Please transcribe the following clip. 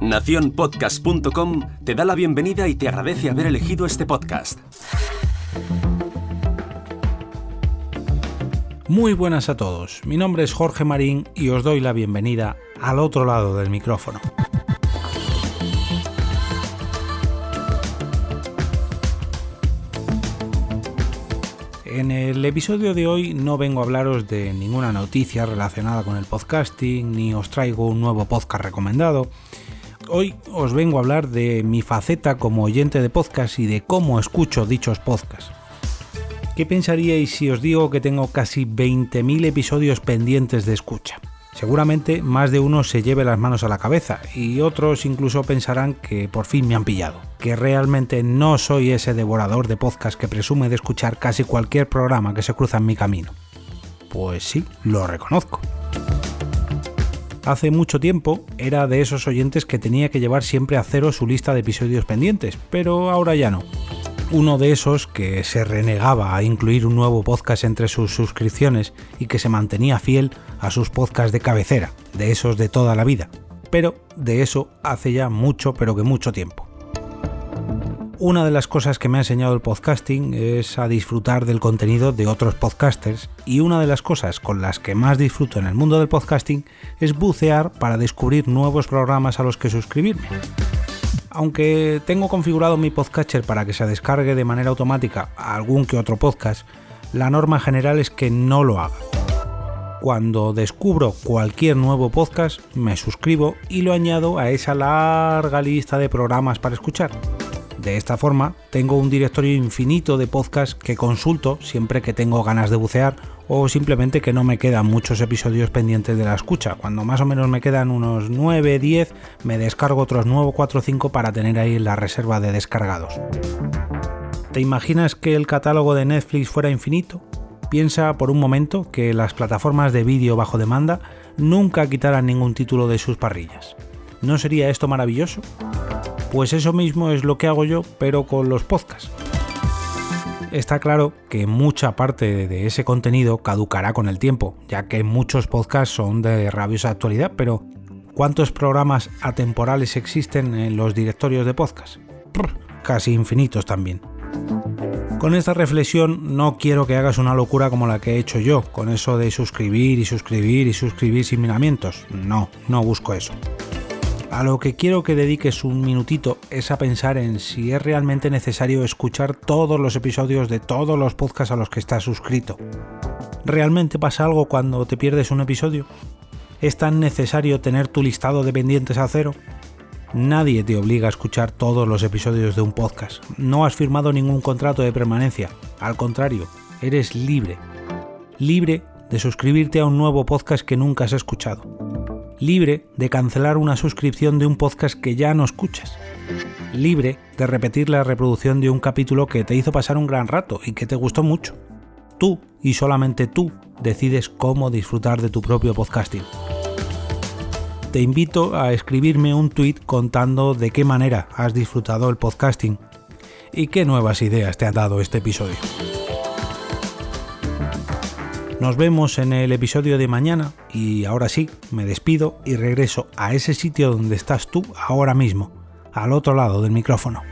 Naciónpodcast.com te da la bienvenida y te agradece haber elegido este podcast. Muy buenas a todos, mi nombre es Jorge Marín y os doy la bienvenida al otro lado del micrófono. En el episodio de hoy no vengo a hablaros de ninguna noticia relacionada con el podcasting, ni os traigo un nuevo podcast recomendado. Hoy os vengo a hablar de mi faceta como oyente de podcast y de cómo escucho dichos podcasts. ¿Qué pensaríais si os digo que tengo casi 20.000 episodios pendientes de escucha? Seguramente más de uno se lleve las manos a la cabeza y otros incluso pensarán que por fin me han pillado, que realmente no soy ese devorador de podcast que presume de escuchar casi cualquier programa que se cruza en mi camino. Pues sí, lo reconozco. Hace mucho tiempo era de esos oyentes que tenía que llevar siempre a cero su lista de episodios pendientes, pero ahora ya no uno de esos que se renegaba a incluir un nuevo podcast entre sus suscripciones y que se mantenía fiel a sus podcasts de cabecera, de esos de toda la vida. Pero de eso hace ya mucho, pero que mucho tiempo. Una de las cosas que me ha enseñado el podcasting es a disfrutar del contenido de otros podcasters y una de las cosas con las que más disfruto en el mundo del podcasting es bucear para descubrir nuevos programas a los que suscribirme. Aunque tengo configurado mi podcatcher para que se descargue de manera automática algún que otro podcast, la norma general es que no lo haga. Cuando descubro cualquier nuevo podcast, me suscribo y lo añado a esa larga lista de programas para escuchar. De esta forma, tengo un directorio infinito de podcasts que consulto siempre que tengo ganas de bucear o simplemente que no me quedan muchos episodios pendientes de la escucha. Cuando más o menos me quedan unos 9, 10, me descargo otros nuevos 4 o 5 para tener ahí la reserva de descargados. ¿Te imaginas que el catálogo de Netflix fuera infinito? Piensa por un momento que las plataformas de vídeo bajo demanda nunca quitaran ningún título de sus parrillas. ¿No sería esto maravilloso? Pues eso mismo es lo que hago yo, pero con los podcasts está claro que mucha parte de ese contenido caducará con el tiempo, ya que muchos podcasts son de rabiosa actualidad, pero ¿cuántos programas atemporales existen en los directorios de podcast? casi infinitos también. Con esta reflexión no quiero que hagas una locura como la que he hecho yo, con eso de suscribir y suscribir y suscribir sin miramientos. No, no busco eso. A lo que quiero que dediques un minutito es a pensar en si es realmente necesario escuchar todos los episodios de todos los podcasts a los que estás suscrito. ¿Realmente pasa algo cuando te pierdes un episodio? ¿Es tan necesario tener tu listado de pendientes a cero? Nadie te obliga a escuchar todos los episodios de un podcast. No has firmado ningún contrato de permanencia. Al contrario, eres libre. Libre de suscribirte a un nuevo podcast que nunca has escuchado libre de cancelar una suscripción de un podcast que ya no escuchas, libre de repetir la reproducción de un capítulo que te hizo pasar un gran rato y que te gustó mucho. Tú y solamente tú decides cómo disfrutar de tu propio podcasting. Te invito a escribirme un tweet contando de qué manera has disfrutado el podcasting y qué nuevas ideas te ha dado este episodio. Nos vemos en el episodio de mañana y ahora sí, me despido y regreso a ese sitio donde estás tú ahora mismo, al otro lado del micrófono.